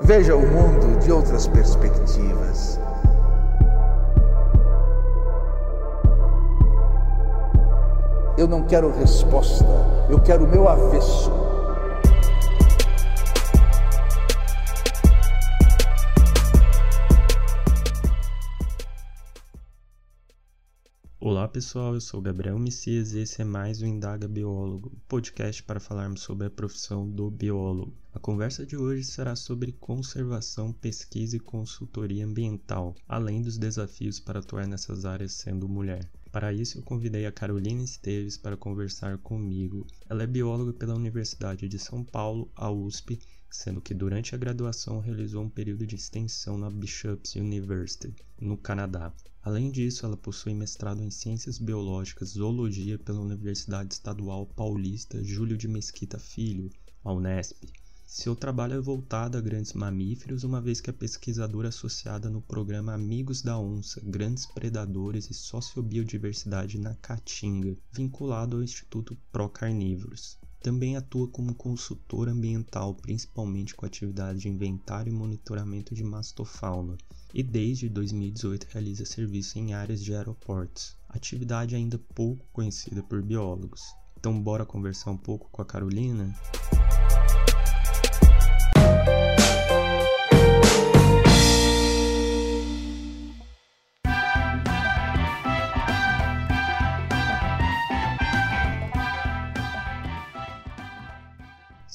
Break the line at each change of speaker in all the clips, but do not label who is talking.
Veja o mundo de outras perspectivas. Eu não quero resposta, eu quero o meu avesso.
Olá pessoal, eu sou Gabriel Messias e esse é mais o Indaga Biólogo, podcast para falarmos sobre a profissão do biólogo. A conversa de hoje será sobre conservação, pesquisa e consultoria ambiental, além dos desafios para atuar nessas áreas sendo mulher. Para isso, eu convidei a Carolina Esteves para conversar comigo. Ela é bióloga pela Universidade de São Paulo, a USP, sendo que durante a graduação realizou um período de extensão na Bishop's University, no Canadá. Além disso, ela possui mestrado em Ciências Biológicas Zoologia pela Universidade Estadual Paulista Júlio de Mesquita Filho, a Unesp. Seu trabalho é voltado a grandes mamíferos, uma vez que é pesquisadora associada no programa Amigos da Onça, Grandes Predadores e Sociobiodiversidade na Caatinga, vinculado ao Instituto Pro Carnívoros. Também atua como consultor ambiental, principalmente com atividades de inventário e monitoramento de mastofauna, e desde 2018 realiza serviço em áreas de aeroportos, atividade ainda pouco conhecida por biólogos. Então, bora conversar um pouco com a Carolina?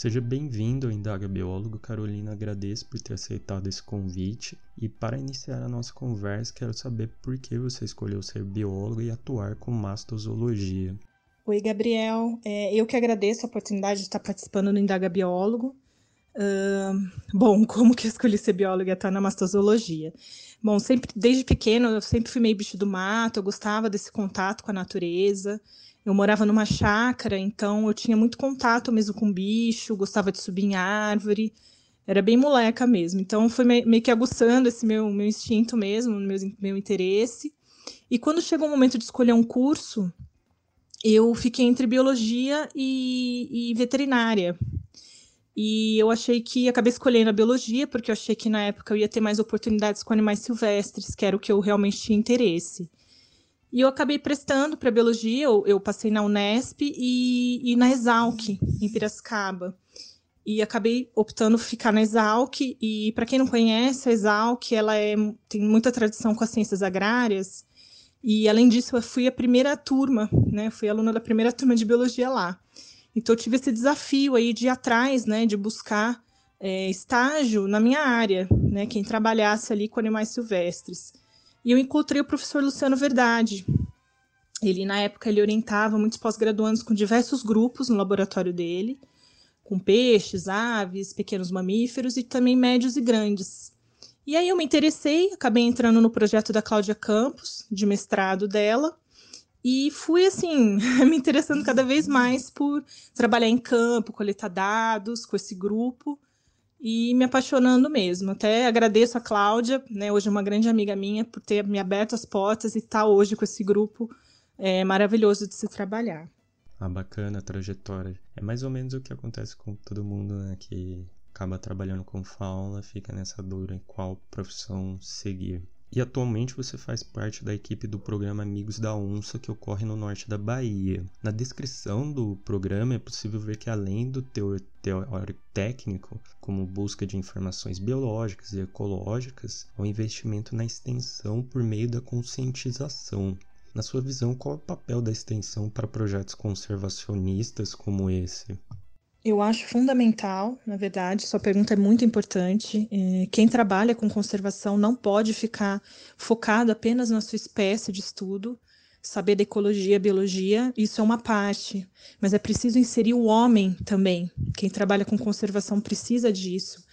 Seja bem-vindo ao Indaga Biólogo. Carolina, agradeço por ter aceitado esse convite. E para iniciar a nossa conversa, quero saber por que você escolheu ser biólogo e atuar com mastozoologia.
Oi, Gabriel. É, eu que agradeço a oportunidade de estar participando do Indaga Biólogo. Uh, bom, como que eu escolhi ser bióloga e atuar na mastozoologia? Bom, sempre, desde pequeno, eu sempre fui meio bicho do mato, eu gostava desse contato com a natureza. Eu morava numa chácara, então eu tinha muito contato mesmo com bicho, gostava de subir em árvore, era bem moleca mesmo. Então foi meio que aguçando esse meu, meu instinto mesmo, meu, meu interesse. E quando chegou o momento de escolher um curso, eu fiquei entre biologia e, e veterinária. E eu achei que acabei escolhendo a biologia, porque eu achei que na época eu ia ter mais oportunidades com animais silvestres, que era o que eu realmente tinha interesse. E eu acabei prestando para biologia, eu, eu, passei na Unesp e, e, na Exalc, em Piracicaba. E acabei optando ficar na Exalc. E para quem não conhece, a Exalc ela é, tem muita tradição com as ciências agrárias. E além disso, eu fui a primeira turma, né? Fui aluna da primeira turma de biologia lá. Então eu tive esse desafio aí de ir atrás, né? De buscar é, estágio na minha área, né? Quem trabalhasse ali com animais silvestres. E eu encontrei o professor Luciano Verdade. Ele, na época, ele orientava muitos pós-graduandos com diversos grupos no laboratório dele, com peixes, aves, pequenos mamíferos e também médios e grandes. E aí eu me interessei, acabei entrando no projeto da Cláudia Campos, de mestrado dela, e fui assim, me interessando cada vez mais por trabalhar em campo, coletar dados com esse grupo e me apaixonando mesmo. Até agradeço a Cláudia, né, hoje uma grande amiga minha, por ter me aberto as portas e estar tá hoje com esse grupo é, maravilhoso de se trabalhar.
Ah, bacana a trajetória. É mais ou menos o que acontece com todo mundo, né, que acaba trabalhando com fauna, fica nessa dúvida em qual profissão seguir. E atualmente você faz parte da equipe do programa Amigos da Onça, que ocorre no norte da Bahia. Na descrição do programa é possível ver que, além do teor teórico técnico, como busca de informações biológicas e ecológicas, há um investimento na extensão por meio da conscientização. Na sua visão, qual é o papel da extensão para projetos conservacionistas como esse?
Eu acho fundamental, na verdade, sua pergunta é muito importante. É, quem trabalha com conservação não pode ficar focado apenas na sua espécie de estudo, saber da ecologia, biologia, isso é uma parte, mas é preciso inserir o homem também. Quem trabalha com conservação precisa disso.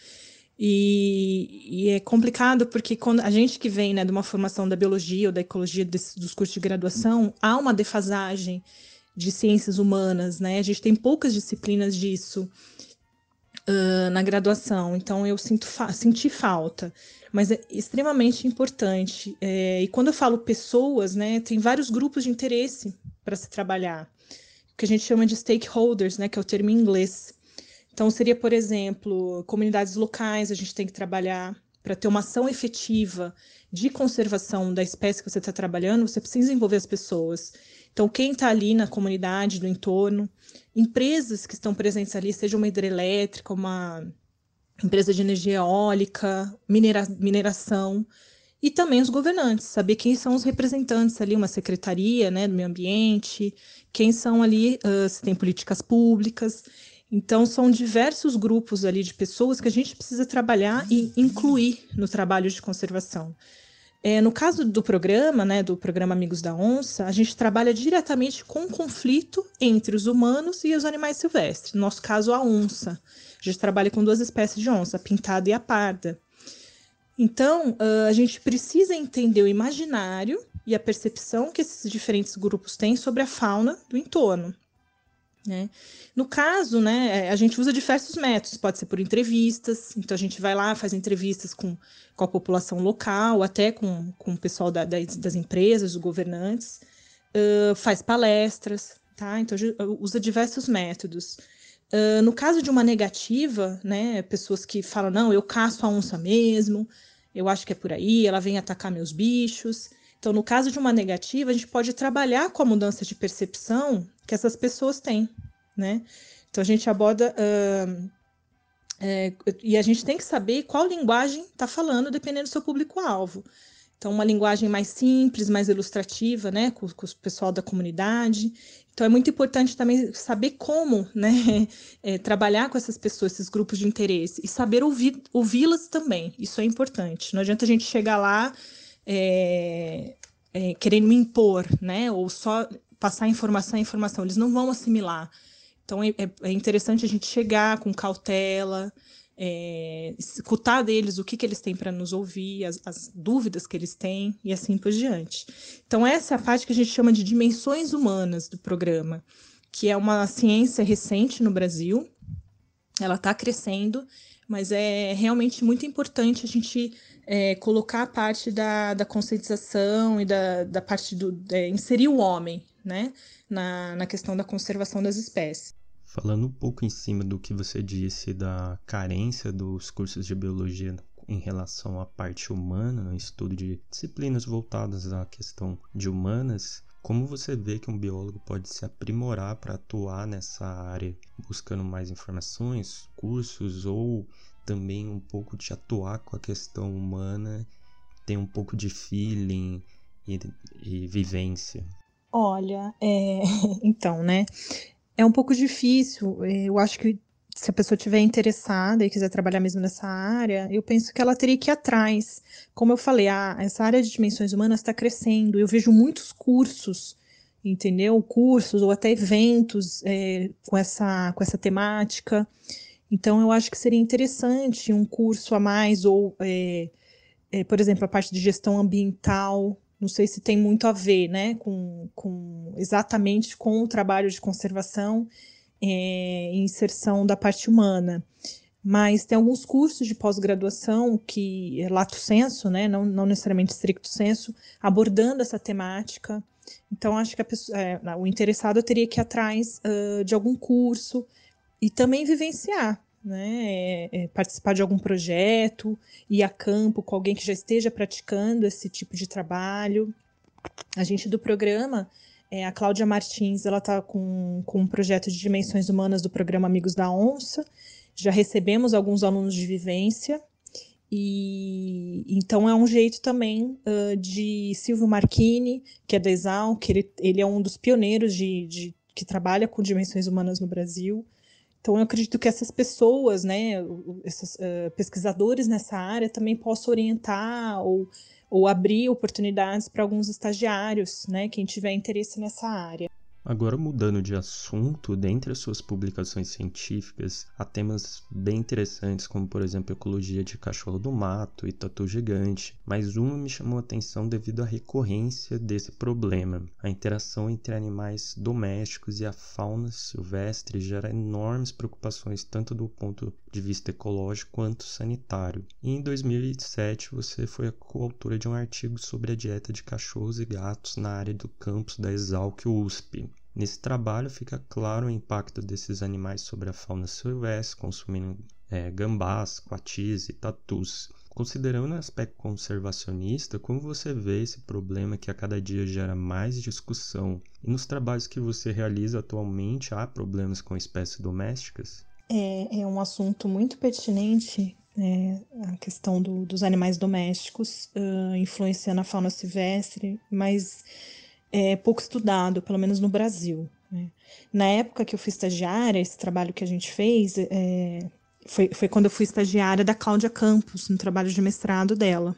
E, e, é complicado porque quando a gente que vem né, de uma formação da biologia ou da ecologia dos, dos cursos de graduação, há uma defasagem de ciências humanas, né? A gente tem poucas disciplinas disso uh, na graduação, então eu sinto fa senti falta, mas é extremamente importante. É, e quando eu falo pessoas, né, tem vários grupos de interesse para se trabalhar, que a gente chama de stakeholders, né, que é o termo em inglês. Então, seria, por exemplo, comunidades locais, a gente tem que trabalhar para ter uma ação efetiva de conservação da espécie que você está trabalhando, você precisa envolver as pessoas. Então, quem está ali na comunidade, no entorno, empresas que estão presentes ali, seja uma hidrelétrica, uma empresa de energia eólica, minera mineração, e também os governantes, saber quem são os representantes ali, uma secretaria né, do meio ambiente, quem são ali, uh, se tem políticas públicas. Então, são diversos grupos ali de pessoas que a gente precisa trabalhar e incluir no trabalho de conservação. É, no caso do programa, né, do programa Amigos da Onça, a gente trabalha diretamente com o conflito entre os humanos e os animais silvestres. No nosso caso, a onça. A gente trabalha com duas espécies de onça, a pintada e a parda. Então, a gente precisa entender o imaginário e a percepção que esses diferentes grupos têm sobre a fauna do entorno. Né? No caso, né, é, a gente usa diversos métodos, pode ser por entrevistas, então a gente vai lá, faz entrevistas com, com a população local, até com, com o pessoal da, das, empresas, os governantes, uh, faz palestras, tá? Então usa diversos métodos. Uh, no caso de uma negativa, né, pessoas que falam, não, eu caço a onça mesmo, eu acho que é por aí, ela vem atacar meus bichos. Então, no caso de uma negativa, a gente pode trabalhar com a mudança de percepção que essas pessoas têm, né? Então, a gente aborda. Uh, é, e a gente tem que saber qual linguagem está falando, dependendo do seu público-alvo. Então, uma linguagem mais simples, mais ilustrativa, né, com, com, o pessoal da comunidade. Então, é muito importante também saber como, né, é, trabalhar com essas pessoas, esses grupos de interesse, e saber ouvir, ouvi-las também. Isso é importante. Não adianta a gente chegar lá é, é, querendo me impor, né? Ou só passar informação informação. Eles não vão assimilar. Então é, é, é interessante a gente chegar com cautela, é, escutar deles o que, que eles têm para nos ouvir, as, as, dúvidas que eles têm e assim por diante. Então, essa é a parte que a gente chama de dimensões humanas do programa, que é uma ciência recente no Brasil, ela está crescendo, mas é realmente muito importante a gente é, colocar a parte da, da conscientização e da, da parte do. É, inserir o homem né, na, na questão da conservação das espécies.
Falando um pouco em cima do que você disse da carência dos cursos de biologia em relação à parte humana, no estudo de disciplinas voltadas à questão de humanas, como você vê que um biólogo pode se aprimorar para atuar nessa área, buscando mais informações, cursos ou também um pouco de atuar com a questão humana, ter um pouco de feeling e, e vivência?
Olha, é... então, né? É um pouco difícil. Eu acho que se a pessoa estiver interessada e quiser trabalhar mesmo nessa área, eu penso que ela teria que ir atrás. Como eu falei, ah, essa área de dimensões humanas está crescendo. Eu vejo muitos cursos, entendeu? Cursos ou até eventos é, com, essa, com essa temática. Então, eu acho que seria interessante um curso a mais, ou, é, é, por exemplo, a parte de gestão ambiental. Não sei se tem muito a ver, né, com, com exatamente com o trabalho de conservação é, inserção da parte humana. Mas tem alguns cursos de pós-graduação que, é lato senso, né, não, não necessariamente stricto senso, abordando essa temática. Então, acho que pessoa, é, o interessado teria que ir atrás uh, de algum curso e também vivenciar, né? É, é, participar de algum projeto, ir a campo com alguém que já esteja praticando esse tipo de trabalho. A gente do programa, é, a Cláudia Martins, ela está com, com um projeto de dimensões humanas do programa Amigos da Onça. Já recebemos alguns alunos de vivência. E então é um jeito também uh, de Silvio Marchini, que é da Exal, que ele, ele é um dos pioneiros de, de que trabalha com dimensões humanas no Brasil. Então, eu acredito que essas pessoas, né, esses uh, pesquisadores nessa área também possam orientar ou, ou abrir oportunidades para alguns estagiários, né, quem tiver interesse nessa área.
Agora, mudando de assunto, dentre as suas publicações científicas, há temas bem interessantes, como por exemplo ecologia de cachorro do mato e tatu gigante, mas uma me chamou a atenção devido à recorrência desse problema. A interação entre animais domésticos e a fauna silvestre gera enormes preocupações, tanto do ponto de vista ecológico quanto sanitário. E em 2007 você foi a coautora de um artigo sobre a dieta de cachorros e gatos na área do campus da Exalc USP. Nesse trabalho fica claro o impacto desses animais sobre a fauna silvestre, consumindo é, gambás, coatis e tatus. Considerando o aspecto conservacionista, como você vê esse problema que a cada dia gera mais discussão? E nos trabalhos que você realiza atualmente, há problemas com espécies domésticas?
É, é um assunto muito pertinente é, a questão do, dos animais domésticos uh, influenciando a fauna silvestre, mas é pouco estudado, pelo menos no Brasil. Né? Na época que eu fui estagiária, esse trabalho que a gente fez é, foi, foi quando eu fui estagiária da Cláudia Campos, no trabalho de mestrado dela.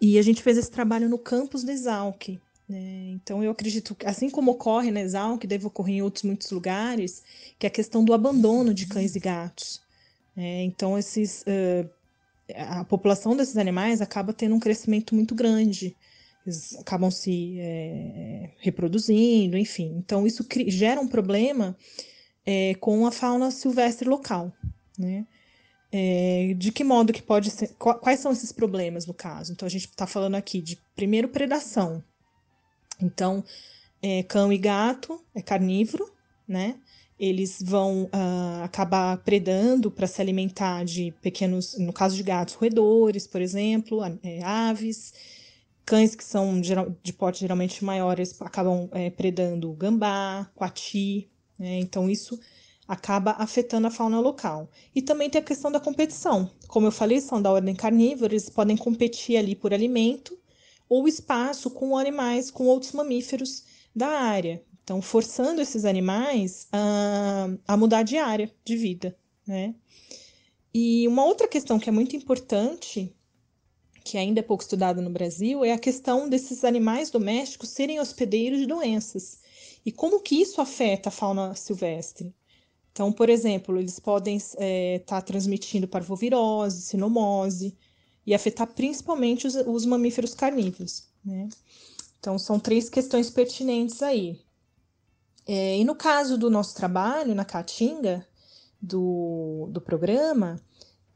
E a gente fez esse trabalho no campus da Exalc. Né? Então, eu acredito que, assim como ocorre na Exalc, deve ocorrer em outros muitos lugares, que é a questão do abandono de cães e gatos. É, então, esses, a população desses animais acaba tendo um crescimento muito grande. Eles acabam se é, reproduzindo, enfim. Então, isso gera um problema é, com a fauna silvestre local. Né? É, de que modo que pode ser. Quais são esses problemas no caso? Então, a gente está falando aqui de, primeiro, predação. Então, é, cão e gato é carnívoro, né? eles vão uh, acabar predando para se alimentar de pequenos, no caso de gatos, roedores, por exemplo, é, aves. Cães que são de porte geralmente maiores acabam é, predando gambá, coati. Né? Então, isso acaba afetando a fauna local. E também tem a questão da competição. Como eu falei, são da ordem carnívora, eles podem competir ali por alimento ou espaço com animais, com outros mamíferos da área. Então, forçando esses animais a, a mudar de área de vida, né? E uma outra questão que é muito importante, que ainda é pouco estudada no Brasil, é a questão desses animais domésticos serem hospedeiros de doenças. E como que isso afeta a fauna silvestre? Então, por exemplo, eles podem estar é, tá transmitindo parvovirose, sinomose, e afetar principalmente os, os mamíferos carnívoros, né? Então, são três questões pertinentes aí. É, e no caso do nosso trabalho na Caatinga, do, do programa,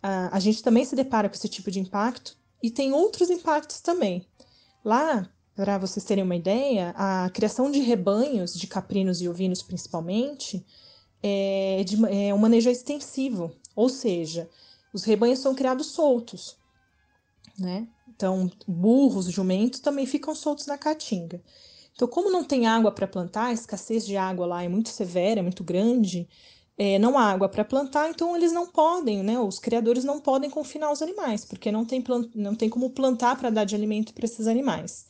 a, a gente também se depara com esse tipo de impacto e tem outros impactos também. Lá, para vocês terem uma ideia, a criação de rebanhos de caprinos e ovinos, principalmente, é, de, é um manejo extensivo, ou seja, os rebanhos são criados soltos, né? Então, burros, jumentos também ficam soltos na caatinga. Então, como não tem água para plantar, a escassez de água lá é muito severa, é muito grande, é, não há água para plantar, então eles não podem, né? Os criadores não podem confinar os animais, porque não tem, não tem como plantar para dar de alimento para esses animais.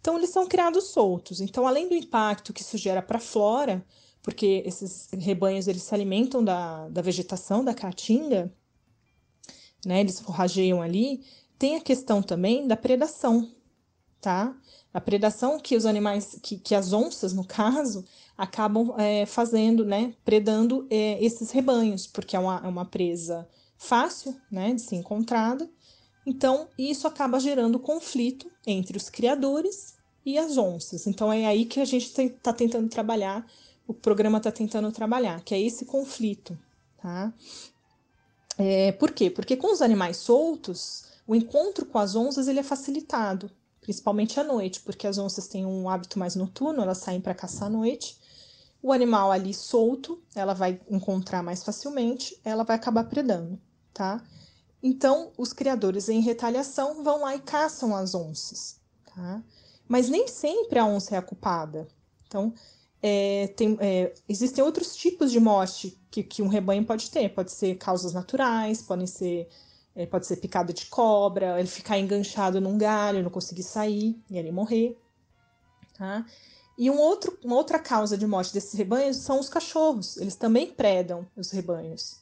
Então, eles são criados soltos. Então, além do impacto que isso gera para a flora, porque esses rebanhos eles se alimentam da, da vegetação da caatinga, né? Eles forrageiam ali. Tem a questão também da predação, tá? a predação que os animais, que, que as onças, no caso, acabam é, fazendo, né, predando é, esses rebanhos, porque é uma, é uma presa fácil, né, de ser encontrada. Então, isso acaba gerando conflito entre os criadores e as onças. Então, é aí que a gente está tentando trabalhar, o programa está tentando trabalhar, que é esse conflito, tá? É, por quê? Porque com os animais soltos, o encontro com as onças ele é facilitado principalmente à noite, porque as onças têm um hábito mais noturno, elas saem para caçar à noite. O animal ali solto, ela vai encontrar mais facilmente, ela vai acabar predando, tá? Então, os criadores, em retaliação, vão lá e caçam as onças, tá? Mas nem sempre a onça é a culpada. Então, é, tem, é, existem outros tipos de morte que, que um rebanho pode ter. Pode ser causas naturais, podem ser ele é, pode ser picado de cobra, ele ficar enganchado num galho, não conseguir sair e ele morrer. Tá? E um outro, uma outra causa de morte desses rebanhos são os cachorros. Eles também predam os rebanhos.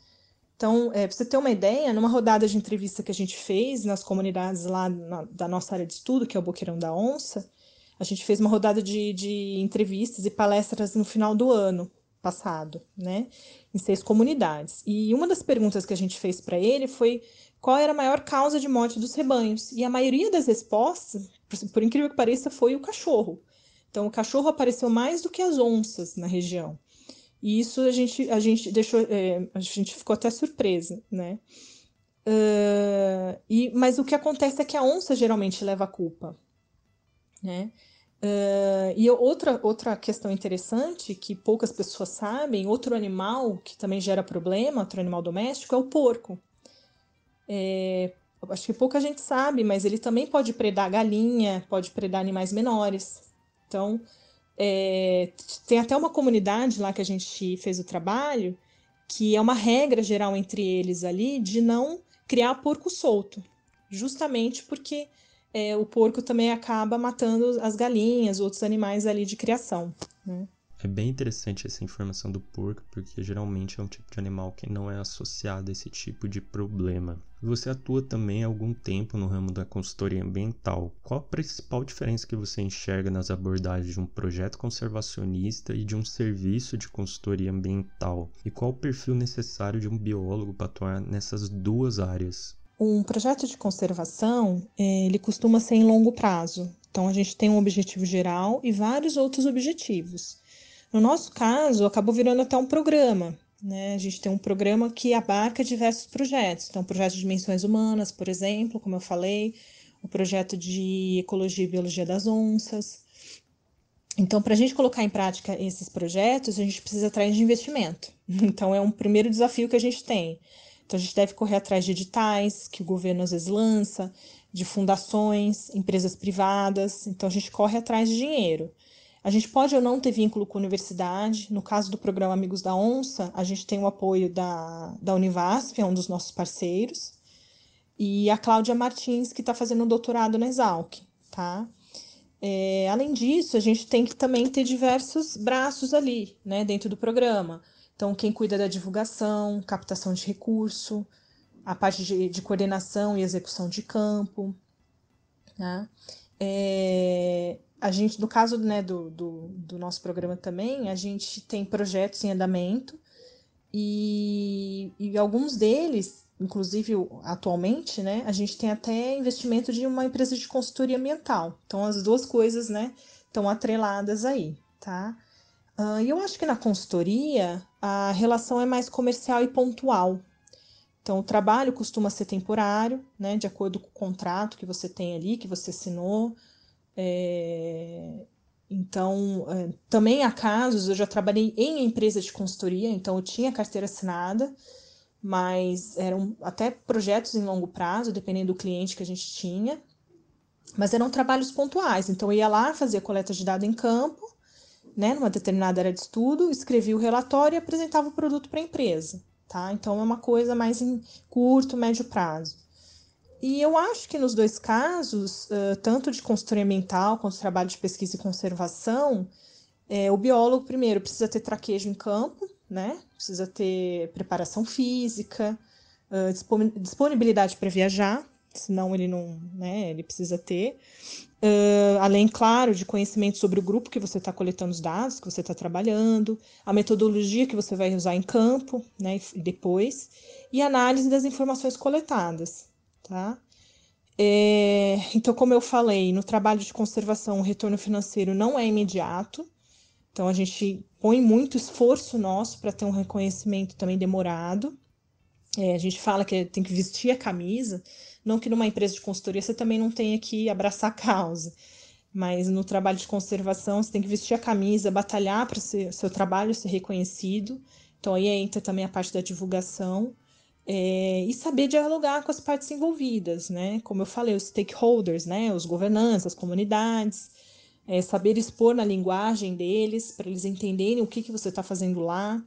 Então, é, para você ter uma ideia, numa rodada de entrevista que a gente fez nas comunidades lá na, da nossa área de estudo, que é o Boqueirão da Onça, a gente fez uma rodada de, de entrevistas e palestras no final do ano passado, né, em seis comunidades. E uma das perguntas que a gente fez para ele foi qual era a maior causa de morte dos rebanhos. E a maioria das respostas, por incrível que pareça, foi o cachorro. Então, o cachorro apareceu mais do que as onças na região. E isso a gente, a gente deixou, é, a gente ficou até surpresa, né? Uh, e, mas o que acontece é que a onça geralmente leva a culpa, né? Uh, e outra, outra questão interessante que poucas pessoas sabem, outro animal que também gera problema, outro animal doméstico, é o porco. É, acho que pouca gente sabe, mas ele também pode predar galinha, pode predar animais menores. Então, é, tem até uma comunidade lá que a gente fez o trabalho, que é uma regra geral entre eles ali de não criar porco solto, justamente porque é, o porco também acaba matando as galinhas, outros animais ali de criação. Né?
É bem interessante essa informação do porco, porque geralmente é um tipo de animal que não é associado a esse tipo de problema. Você atua também há algum tempo no ramo da consultoria ambiental. Qual a principal diferença que você enxerga nas abordagens de um projeto conservacionista e de um serviço de consultoria ambiental? E qual o perfil necessário de um biólogo para atuar nessas duas áreas?
Um projeto de conservação, é, ele costuma ser em longo prazo. Então, a gente tem um objetivo geral e vários outros objetivos. No nosso caso, acabou virando até um programa. Né? A gente tem um programa que abarca diversos projetos. Então, o projeto de dimensões humanas, por exemplo, como eu falei, o projeto de ecologia e biologia das onças. Então, para a gente colocar em prática esses projetos, a gente precisa atrás de investimento. Então, é um primeiro desafio que a gente tem. Então, a gente deve correr atrás de editais que o governo às vezes lança, de fundações, empresas privadas. Então, a gente corre atrás de dinheiro. A gente pode ou não ter vínculo com a universidade. No caso do programa Amigos da Onça, a gente tem o apoio da, da Univasf, é um dos nossos parceiros, e a Cláudia Martins, que está fazendo um doutorado na Exalc. Tá? É, além disso, a gente tem que também ter diversos braços ali, né, dentro do programa. Então, quem cuida da divulgação, captação de recurso, a parte de, de coordenação e execução de campo. Né? É, a gente, no caso né, do, do, do, nosso programa também, a gente tem projetos em andamento e, e alguns deles, inclusive atualmente, né, a gente tem até investimento de uma empresa de consultoria ambiental. Então, as duas coisas né, estão atreladas aí, tá? Uh, e eu acho que na consultoria a relação é mais comercial e pontual. Então, o trabalho costuma ser temporário, né, de acordo com o contrato que você tem ali, que você assinou. É... Então, é, também há casos, eu já trabalhei em empresa de consultoria, então eu tinha carteira assinada, mas eram até projetos em longo prazo, dependendo do cliente que a gente tinha, mas eram trabalhos pontuais. Então, eu ia lá, fazia coleta de dados em campo, né, numa determinada área de estudo, escrevia o relatório e apresentava o produto para a empresa, tá? Então é uma coisa mais em curto, médio prazo. E eu acho que nos dois casos, tanto de consultoria ambiental quanto trabalho de pesquisa e conservação, é, o biólogo, primeiro, precisa ter traquejo em campo, né? Precisa ter preparação física, disponibilidade para viajar, senão ele não, né? Ele precisa ter. Uh, além, claro, de conhecimento sobre o grupo que você está coletando os dados, que você está trabalhando, a metodologia que você vai usar em campo, né, depois, e análise das informações coletadas, tá? É, então, como eu falei, no trabalho de conservação, o retorno financeiro não é imediato, então a gente põe muito esforço nosso para ter um reconhecimento também demorado. É, a gente fala que tem que vestir a camisa, não que numa empresa de consultoria você também não tenha que abraçar a causa, mas no trabalho de conservação você tem que vestir a camisa, batalhar para o seu trabalho ser reconhecido. Então aí entra também a parte da divulgação. É, e saber dialogar com as partes envolvidas, né? Como eu falei, os stakeholders, né? Os governantes, as comunidades, é, saber expor na linguagem deles, para eles entenderem o que, que você está fazendo lá,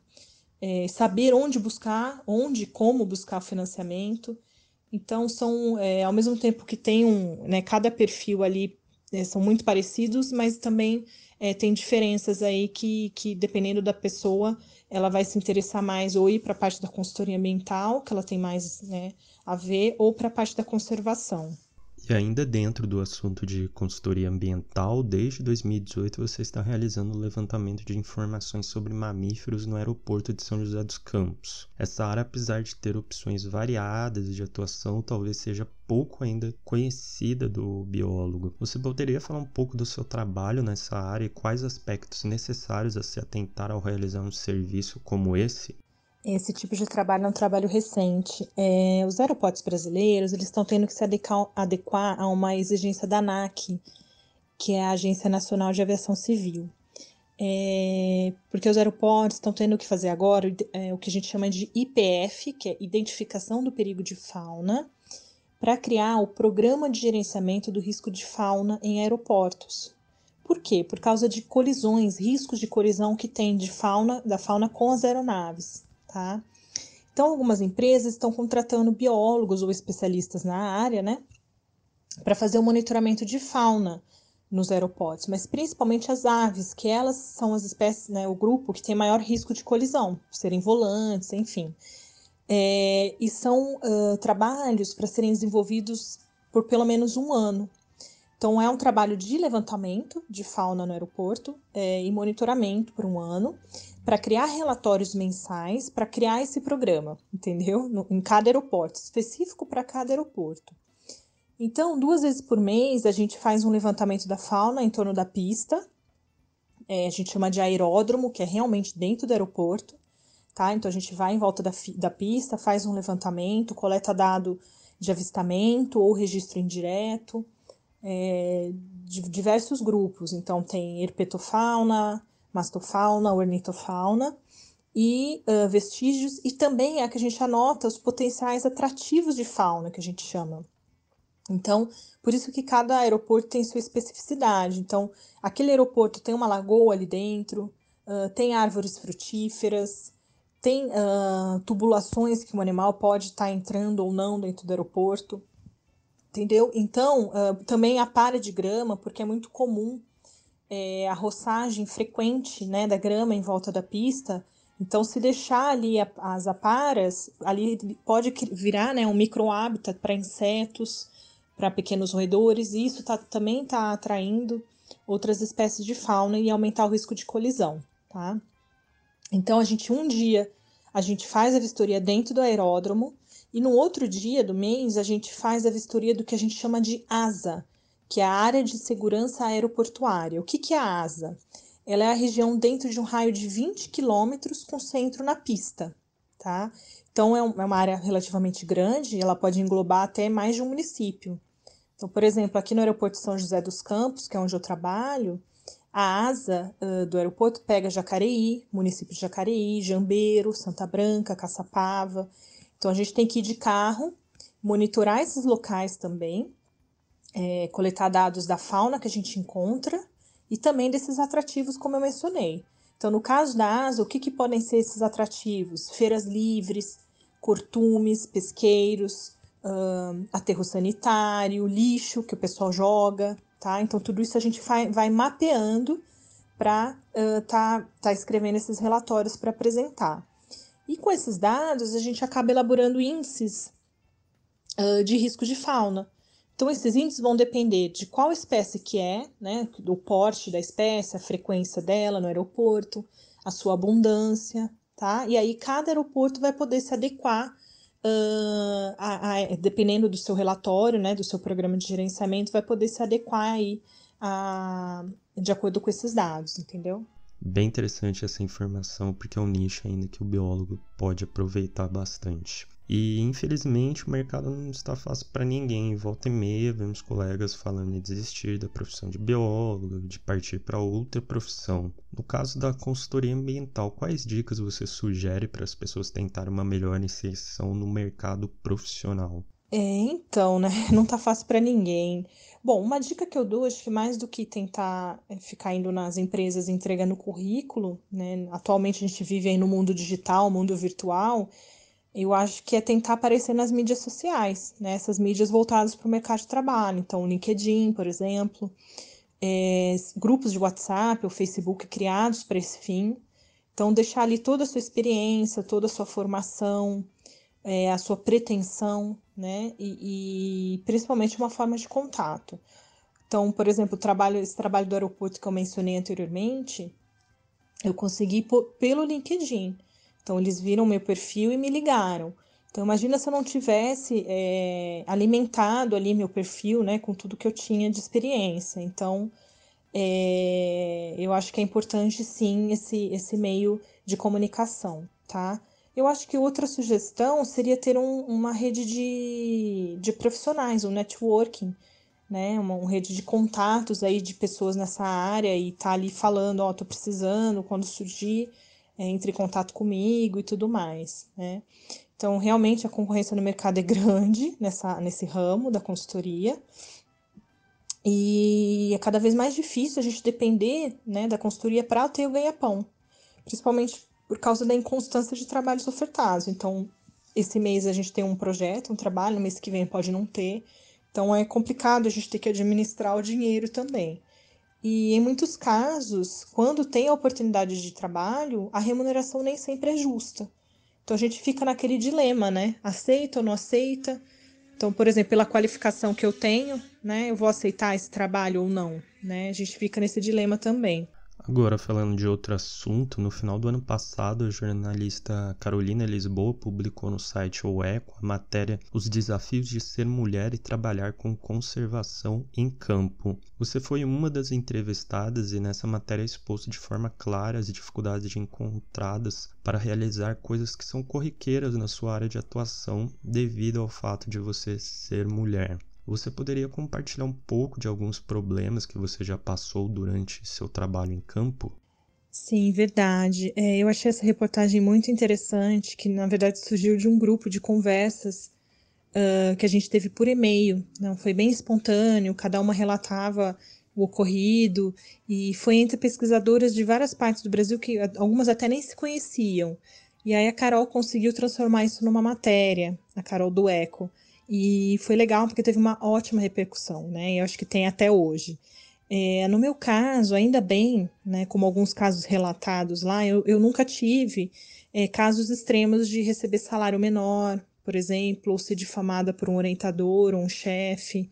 é, saber onde buscar, onde como buscar financiamento. Então, são, é, ao mesmo tempo que tem um, né, cada perfil ali é, são muito parecidos, mas também é, tem diferenças aí que, que, dependendo da pessoa, ela vai se interessar mais ou ir para a parte da consultoria ambiental, que ela tem mais né, a ver, ou para a parte da conservação.
E ainda dentro do assunto de consultoria ambiental, desde 2018 você está realizando o levantamento de informações sobre mamíferos no aeroporto de São José dos Campos. Essa área, apesar de ter opções variadas de atuação, talvez seja pouco ainda conhecida do biólogo. Você poderia falar um pouco do seu trabalho nessa área e quais aspectos necessários a se atentar ao realizar um serviço como esse?
Esse tipo de trabalho é um trabalho recente. É, os aeroportos brasileiros eles estão tendo que se adequar, adequar a uma exigência da ANAC, que é a Agência Nacional de Aviação Civil. É, porque os aeroportos estão tendo que fazer agora é, o que a gente chama de IPF, que é Identificação do Perigo de Fauna, para criar o Programa de Gerenciamento do Risco de Fauna em Aeroportos. Por quê? Por causa de colisões, riscos de colisão que tem de fauna, da fauna com as aeronaves, tá? Então, algumas empresas estão contratando biólogos ou especialistas na área, né, para fazer o monitoramento de fauna nos aeroportos, mas principalmente as aves, que elas são as espécies, né, o grupo que tem maior risco de colisão, serem volantes, enfim. É, e são uh, trabalhos para serem desenvolvidos por pelo menos um ano. Então, é um trabalho de levantamento de fauna no aeroporto é, e monitoramento por um ano, para criar relatórios mensais, para criar esse programa, entendeu? No, em cada aeroporto, específico para cada aeroporto. Então, duas vezes por mês, a gente faz um levantamento da fauna em torno da pista. É, a gente chama de aeródromo, que é realmente dentro do aeroporto. Tá? Então, a gente vai em volta da, da pista, faz um levantamento, coleta dado de avistamento ou registro indireto, é, de diversos grupos. Então, tem herpetofauna, mastofauna, ornitofauna e uh, vestígios, e também é que a gente anota os potenciais atrativos de fauna, que a gente chama. Então, por isso que cada aeroporto tem sua especificidade. Então, aquele aeroporto tem uma lagoa ali dentro, uh, tem árvores frutíferas, tem uh, tubulações que o animal pode estar tá entrando ou não dentro do aeroporto. Entendeu? Então, uh, também a para de grama, porque é muito comum é, a roçagem frequente né, da grama em volta da pista. Então, se deixar ali a, as aparas, ali pode virar né, um micro hábitat para insetos, para pequenos roedores, e isso tá, também está atraindo outras espécies de fauna e aumentar o risco de colisão, tá? Então, a gente, um dia, a gente faz a vistoria dentro do aeródromo, e no outro dia do mês, a gente faz a vistoria do que a gente chama de ASA, que é a Área de Segurança Aeroportuária. O que, que é a ASA? Ela é a região dentro de um raio de 20 quilômetros com centro na pista, tá? Então, é, é uma área relativamente grande, ela pode englobar até mais de um município. Então, por exemplo, aqui no aeroporto São José dos Campos, que é onde eu trabalho, a asa uh, do aeroporto pega Jacareí, município de Jacareí, Jambeiro, Santa Branca, Caçapava. Então, a gente tem que ir de carro, monitorar esses locais também, é, coletar dados da fauna que a gente encontra e também desses atrativos, como eu mencionei. Então, no caso da asa, o que, que podem ser esses atrativos? Feiras livres, cortumes, pesqueiros, aterro sanitário, lixo que o pessoal joga, tá? Então, tudo isso a gente vai, vai mapeando para uh, tá, tá escrevendo esses relatórios para apresentar. E com esses dados, a gente acaba elaborando índices uh, de risco de fauna. Então, esses índices vão depender de qual espécie que é, né, do porte da espécie, a frequência dela no aeroporto, a sua abundância, tá? E aí, cada aeroporto vai poder se adequar uh, a, a, dependendo do seu relatório, né, do seu programa de gerenciamento, vai poder se adequar aí a, de acordo com esses dados, entendeu?
Bem interessante essa informação, porque é um nicho ainda que o biólogo pode aproveitar bastante. E infelizmente o mercado não está fácil para ninguém. Volta e meia vemos colegas falando em desistir da profissão de biólogo, de partir para outra profissão. No caso da consultoria ambiental, quais dicas você sugere para as pessoas tentarem uma melhor inserção no mercado profissional?
É, então, né? Não tá fácil para ninguém. Bom, uma dica que eu dou, acho que mais do que tentar é, ficar indo nas empresas entregando currículo, né? Atualmente a gente vive aí no mundo digital, mundo virtual eu acho que é tentar aparecer nas mídias sociais, né? Essas mídias voltadas para o mercado de trabalho. Então, o LinkedIn, por exemplo, é, grupos de WhatsApp ou Facebook criados para esse fim. Então, deixar ali toda a sua experiência, toda a sua formação, é, a sua pretensão, né? E, e, principalmente uma forma de contato. Então, por exemplo, trabalho, esse trabalho do aeroporto que eu mencionei anteriormente, eu consegui pelo LinkedIn. Então, eles viram meu perfil e me ligaram. Então, imagina se eu não tivesse é, alimentado ali meu perfil, né, com tudo que eu tinha de experiência. Então, é, eu acho que é importante, sim, esse, esse meio de comunicação, tá? Eu acho que outra sugestão seria ter um, uma rede de, de profissionais, um networking, né, uma, uma, rede de contatos aí de pessoas nessa área e tá ali falando, ó, oh, tô precisando, quando surgir, é, entre em contato comigo e tudo mais, né. Então, realmente, a concorrência no mercado é grande nessa, nesse ramo da consultoria, e é cada vez mais difícil a gente depender né, da consultoria para ter o ganha-pão, principalmente por causa da inconstância de trabalhos ofertados. Então, esse mês a gente tem um projeto, um trabalho, no mês que vem pode não ter. Então, é complicado a gente ter que administrar o dinheiro também. E em muitos casos, quando tem a oportunidade de trabalho, a remuneração nem sempre é justa. Então a gente fica naquele dilema, né? Aceita ou não aceita? Então, por exemplo, pela qualificação que eu tenho, né, eu vou aceitar esse trabalho ou não, né? A gente fica nesse dilema também.
Agora, falando de outro assunto, no final do ano passado, a jornalista Carolina Lisboa publicou no site O Eco a matéria Os Desafios de Ser Mulher e Trabalhar com Conservação em Campo. Você foi uma das entrevistadas e nessa matéria expôs de forma clara as dificuldades encontradas para realizar coisas que são corriqueiras na sua área de atuação devido ao fato de você ser mulher. Você poderia compartilhar um pouco de alguns problemas que você já passou durante seu trabalho em campo?
Sim, verdade. É, eu achei essa reportagem muito interessante, que na verdade surgiu de um grupo de conversas uh, que a gente teve por e-mail. Não foi bem espontâneo, cada uma relatava o ocorrido e foi entre pesquisadoras de várias partes do Brasil que algumas até nem se conheciam. E aí a Carol conseguiu transformar isso numa matéria, a Carol do Eco. E foi legal porque teve uma ótima repercussão, né? E eu acho que tem até hoje. É, no meu caso, ainda bem, né, como alguns casos relatados lá, eu, eu nunca tive é, casos extremos de receber salário menor, por exemplo, ou ser difamada por um orientador ou um chefe.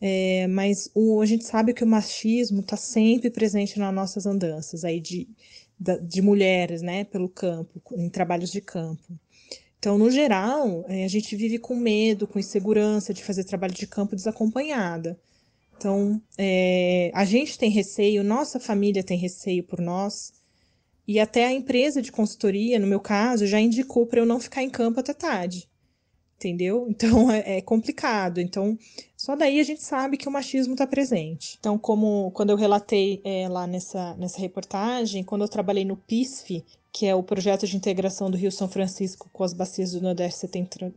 É, mas o, a gente sabe que o machismo está sempre presente nas nossas andanças aí de, de mulheres, né, pelo campo, em trabalhos de campo. Então, no geral, é, a gente vive com medo, com insegurança de fazer trabalho de campo desacompanhada. Então, é, a gente tem receio, nossa família tem receio por nós, e até a empresa de consultoria, no meu caso, já indicou para eu não ficar em campo até tarde. Entendeu? Então é, é complicado. Então, só daí a gente sabe que o machismo está presente. Então, como quando eu relatei é, lá nessa, nessa reportagem, quando eu trabalhei no PISF, que é o projeto de integração do Rio São Francisco com as bacias do Nordeste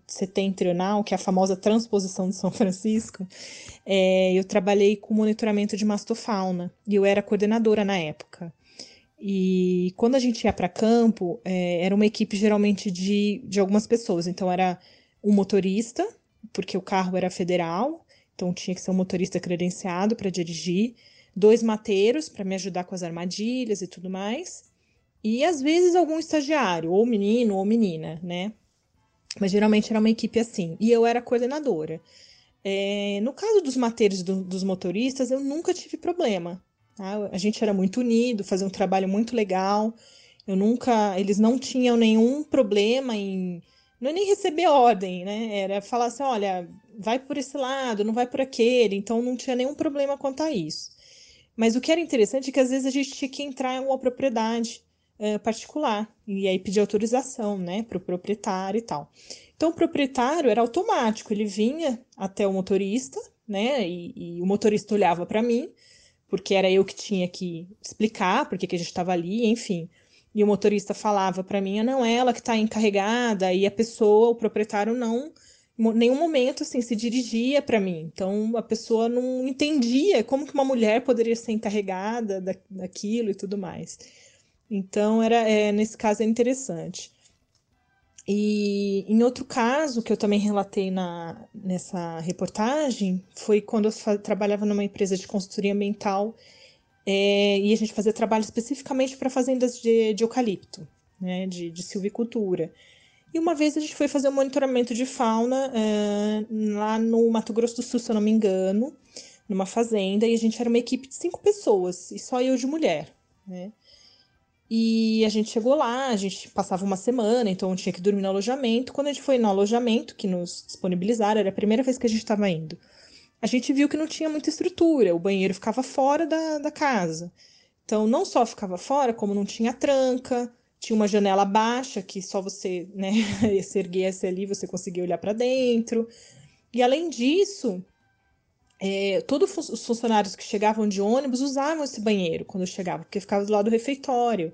Setentrional, que é a famosa transposição de São Francisco, é, eu trabalhei com monitoramento de mastofauna e eu era coordenadora na época. E quando a gente ia para campo, é, era uma equipe geralmente de, de algumas pessoas. Então, era um motorista, porque o carro era federal, então tinha que ser um motorista credenciado para dirigir, dois mateiros para me ajudar com as armadilhas e tudo mais e às vezes algum estagiário, ou menino ou menina, né? Mas geralmente era uma equipe assim. E eu era coordenadora. É, no caso dos mateiros do, dos motoristas, eu nunca tive problema. Tá? A gente era muito unido, fazia um trabalho muito legal. Eu nunca. Eles não tinham nenhum problema em. Não é nem receber ordem, né? Era falar assim: olha, vai por esse lado, não vai por aquele. Então não tinha nenhum problema quanto a isso. Mas o que era interessante é que às vezes a gente tinha que entrar em uma propriedade uh, particular. E aí pedir autorização, né, para o proprietário e tal. Então, o proprietário era automático, ele vinha até o motorista, né, e, e o motorista olhava para mim, porque era eu que tinha que explicar porque que a gente estava ali, enfim. E o motorista falava para mim, ah, não, é ela que está encarregada, e a pessoa, o proprietário, não, em nenhum momento, assim, se dirigia para mim. Então, a pessoa não entendia como que uma mulher poderia ser encarregada da, daquilo e tudo mais. Então, era, é, nesse caso é interessante. E em outro caso que eu também relatei na, nessa reportagem foi quando eu trabalhava numa empresa de consultoria ambiental é, e a gente fazia trabalho especificamente para fazendas de, de eucalipto, né, de, de silvicultura. E uma vez a gente foi fazer um monitoramento de fauna é, lá no Mato Grosso do Sul, se eu não me engano, numa fazenda, e a gente era uma equipe de cinco pessoas, e só eu de mulher, né? E a gente chegou lá, a gente passava uma semana, então tinha que dormir no alojamento. Quando a gente foi no alojamento, que nos disponibilizaram, era a primeira vez que a gente estava indo, a gente viu que não tinha muita estrutura, o banheiro ficava fora da, da casa. Então, não só ficava fora, como não tinha tranca, tinha uma janela baixa que só você, né, se erguesse ali, você conseguia olhar para dentro. E além disso, é, todos os funcionários que chegavam de ônibus usavam esse banheiro quando chegavam, porque ficava do lado do refeitório.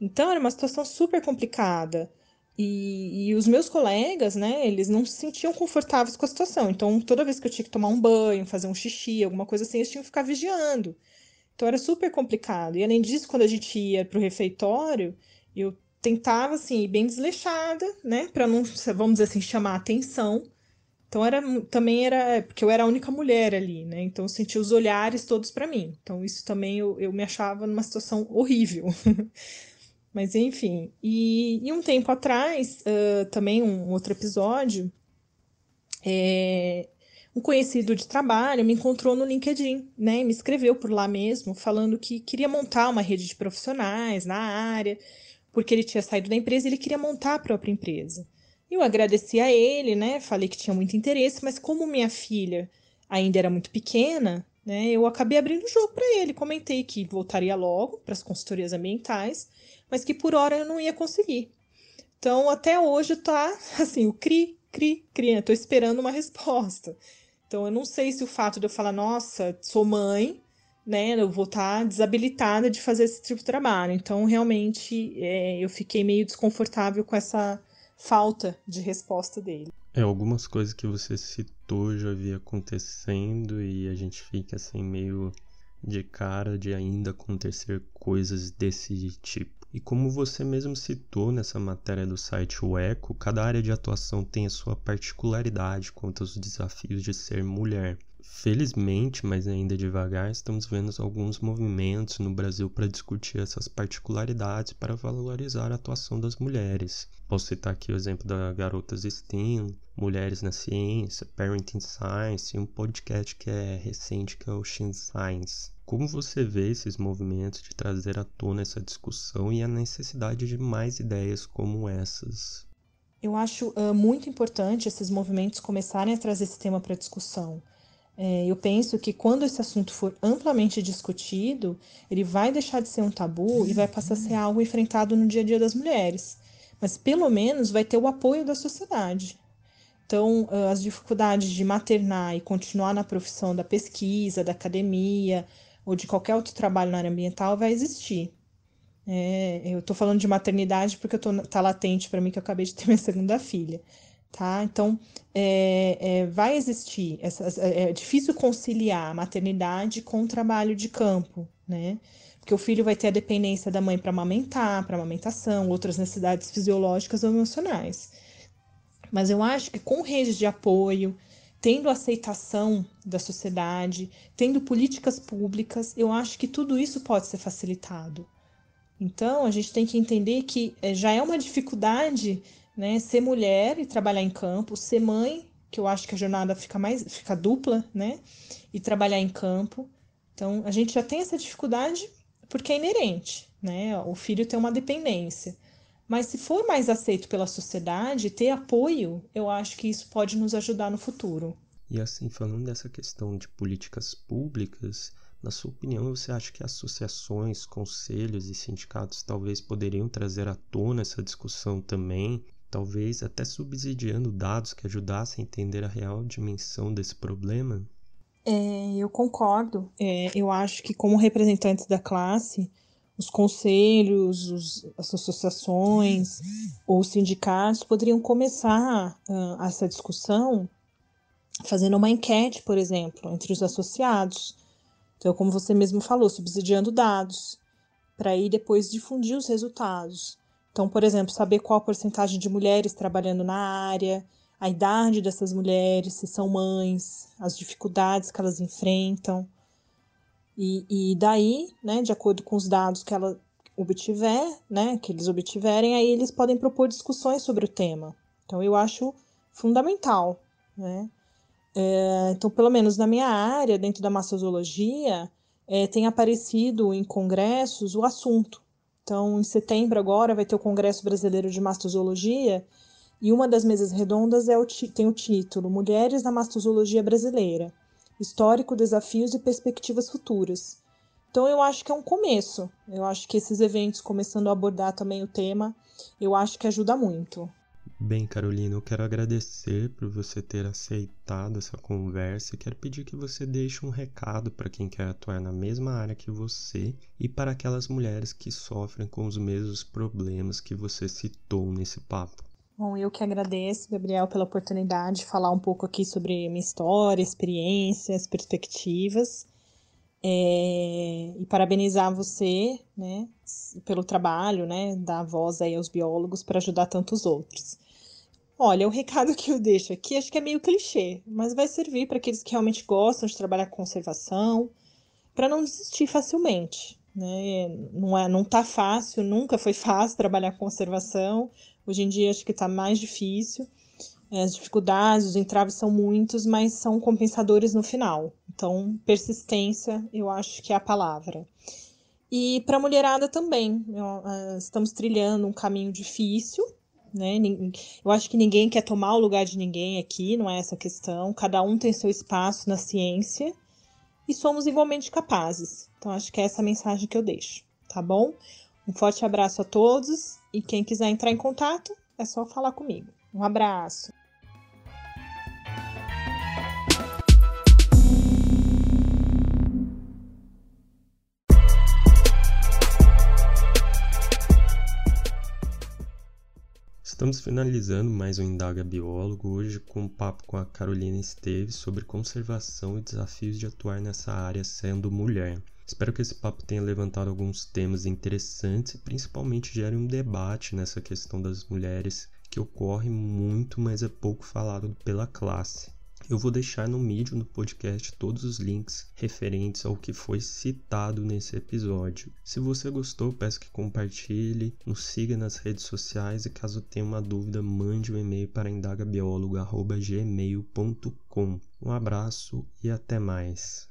Então era uma situação super complicada. E, e, os meus colegas, né, eles não se sentiam confortáveis com a situação. Então, toda vez que eu tinha que tomar um banho, fazer um xixi, alguma coisa assim, eles tinham que ficar vigiando. Então, era super complicado. E, além disso, quando a gente ia para o refeitório, eu tentava, assim, ir bem desleixada, né, para não, vamos dizer assim, chamar atenção. Então, era, também era, porque eu era a única mulher ali, né, então eu sentia os olhares todos para mim. Então, isso também eu, eu me achava numa situação horrível. Mas enfim, e, e um tempo atrás, uh, também um outro episódio, é, um conhecido de trabalho me encontrou no LinkedIn, né? Me escreveu por lá mesmo, falando que queria montar uma rede de profissionais na área, porque ele tinha saído da empresa e ele queria montar a própria empresa. Eu agradeci a ele, né? Falei que tinha muito interesse, mas como minha filha ainda era muito pequena, né? Eu acabei abrindo o jogo para ele. Comentei que voltaria logo para as consultorias ambientais mas que por hora eu não ia conseguir. Então, até hoje tá assim, o cri, cri, cri, eu tô esperando uma resposta. Então, eu não sei se o fato de eu falar, nossa, sou mãe, né, eu vou estar tá desabilitada de fazer esse tipo de trabalho. Então, realmente, é, eu fiquei meio desconfortável com essa falta de resposta dele.
É, algumas coisas que você citou já havia acontecendo e a gente fica assim meio de cara de ainda acontecer coisas desse tipo. E como você mesmo citou nessa matéria do site O Eco, cada área de atuação tem a sua particularidade quanto aos desafios de ser mulher. Felizmente, mas ainda devagar, estamos vendo alguns movimentos no Brasil para discutir essas particularidades para valorizar a atuação das mulheres. Posso citar aqui o exemplo da Garotas STEAM, Mulheres na Ciência, Parenting Science e um podcast que é recente que é o Shin Science. Como você vê esses movimentos de trazer à tona essa discussão e a necessidade de mais ideias como essas?
Eu acho uh, muito importante esses movimentos começarem a trazer esse tema para discussão. É, eu penso que quando esse assunto for amplamente discutido, ele vai deixar de ser um tabu e vai passar a ser algo enfrentado no dia a dia das mulheres. Mas pelo menos vai ter o apoio da sociedade. Então, as dificuldades de maternar e continuar na profissão da pesquisa, da academia, ou de qualquer outro trabalho na área ambiental vai existir. É, eu estou falando de maternidade porque está latente para mim que eu acabei de ter minha segunda filha. Tá? Então, é, é, vai existir. Essa, é, é difícil conciliar a maternidade com o trabalho de campo, né? Porque o filho vai ter a dependência da mãe para amamentar, para amamentação, outras necessidades fisiológicas ou emocionais. Mas eu acho que com redes de apoio, tendo aceitação da sociedade, tendo políticas públicas, eu acho que tudo isso pode ser facilitado. Então, a gente tem que entender que eh, já é uma dificuldade né, ser mulher e trabalhar em campo, ser mãe, que eu acho que a jornada fica mais fica dupla, né? E trabalhar em campo. Então, a gente já tem essa dificuldade porque é inerente, né? O filho tem uma dependência. Mas se for mais aceito pela sociedade, ter apoio, eu acho que isso pode nos ajudar no futuro.
E assim, falando dessa questão de políticas públicas, na sua opinião, você acha que associações, conselhos e sindicatos talvez poderiam trazer à tona essa discussão também, talvez até subsidiando dados que ajudassem a entender a real dimensão desse problema?
É, eu concordo. É, eu acho que, como representantes da classe, os conselhos, os, as associações ou os sindicatos poderiam começar uh, essa discussão fazendo uma enquete, por exemplo, entre os associados. Então, como você mesmo falou, subsidiando dados, para aí depois difundir os resultados. Então, por exemplo, saber qual a porcentagem de mulheres trabalhando na área, a idade dessas mulheres, se são mães, as dificuldades que elas enfrentam. E, e daí, né, de acordo com os dados que ela obtiver, né, que eles obtiverem, aí eles podem propor discussões sobre o tema. Então, eu acho fundamental, né? É, então, pelo menos na minha área, dentro da mastozoologia, é, tem aparecido em congressos o assunto. Então, em setembro agora vai ter o Congresso Brasileiro de Mastozoologia e uma das mesas redondas é o, tem o título Mulheres na Mastozoologia Brasileira histórico, desafios e perspectivas futuras. Então eu acho que é um começo. Eu acho que esses eventos começando a abordar também o tema, eu acho que ajuda muito.
Bem, Carolina, eu quero agradecer por você ter aceitado essa conversa e quero pedir que você deixe um recado para quem quer atuar na mesma área que você e para aquelas mulheres que sofrem com os mesmos problemas que você citou nesse papo.
Bom, eu que agradeço, Gabriel, pela oportunidade de falar um pouco aqui sobre minha história, experiências, perspectivas. É, e parabenizar você, né, pelo trabalho, né, dar voz aí aos biólogos para ajudar tantos outros. Olha, o recado que eu deixo aqui acho que é meio clichê, mas vai servir para aqueles que realmente gostam de trabalhar com conservação, para não desistir facilmente. Né? Não, é, não tá fácil, nunca foi fácil trabalhar com conservação. Hoje em dia acho que está mais difícil. É, as dificuldades, os entraves são muitos, mas são compensadores no final. Então, persistência, eu acho que é a palavra. E para a mulherada também, é, estamos trilhando um caminho difícil, né? Eu acho que ninguém quer tomar o lugar de ninguém aqui, não é essa questão. Cada um tem seu espaço na ciência e somos igualmente capazes. Então, acho que é essa a mensagem que eu deixo, tá bom? Um forte abraço a todos e quem quiser entrar em contato é só falar comigo. Um abraço.
Estamos finalizando mais um Indaga Biólogo, hoje com um papo com a Carolina Esteves sobre conservação e desafios de atuar nessa área sendo mulher. Espero que esse papo tenha levantado alguns temas interessantes e principalmente gere um debate nessa questão das mulheres que ocorre muito, mas é pouco falado pela classe. Eu vou deixar no vídeo no podcast todos os links referentes ao que foi citado nesse episódio. Se você gostou, peço que compartilhe, nos siga nas redes sociais e caso tenha uma dúvida, mande um e-mail para indagabiólogo.gmail.com. Um abraço e até mais.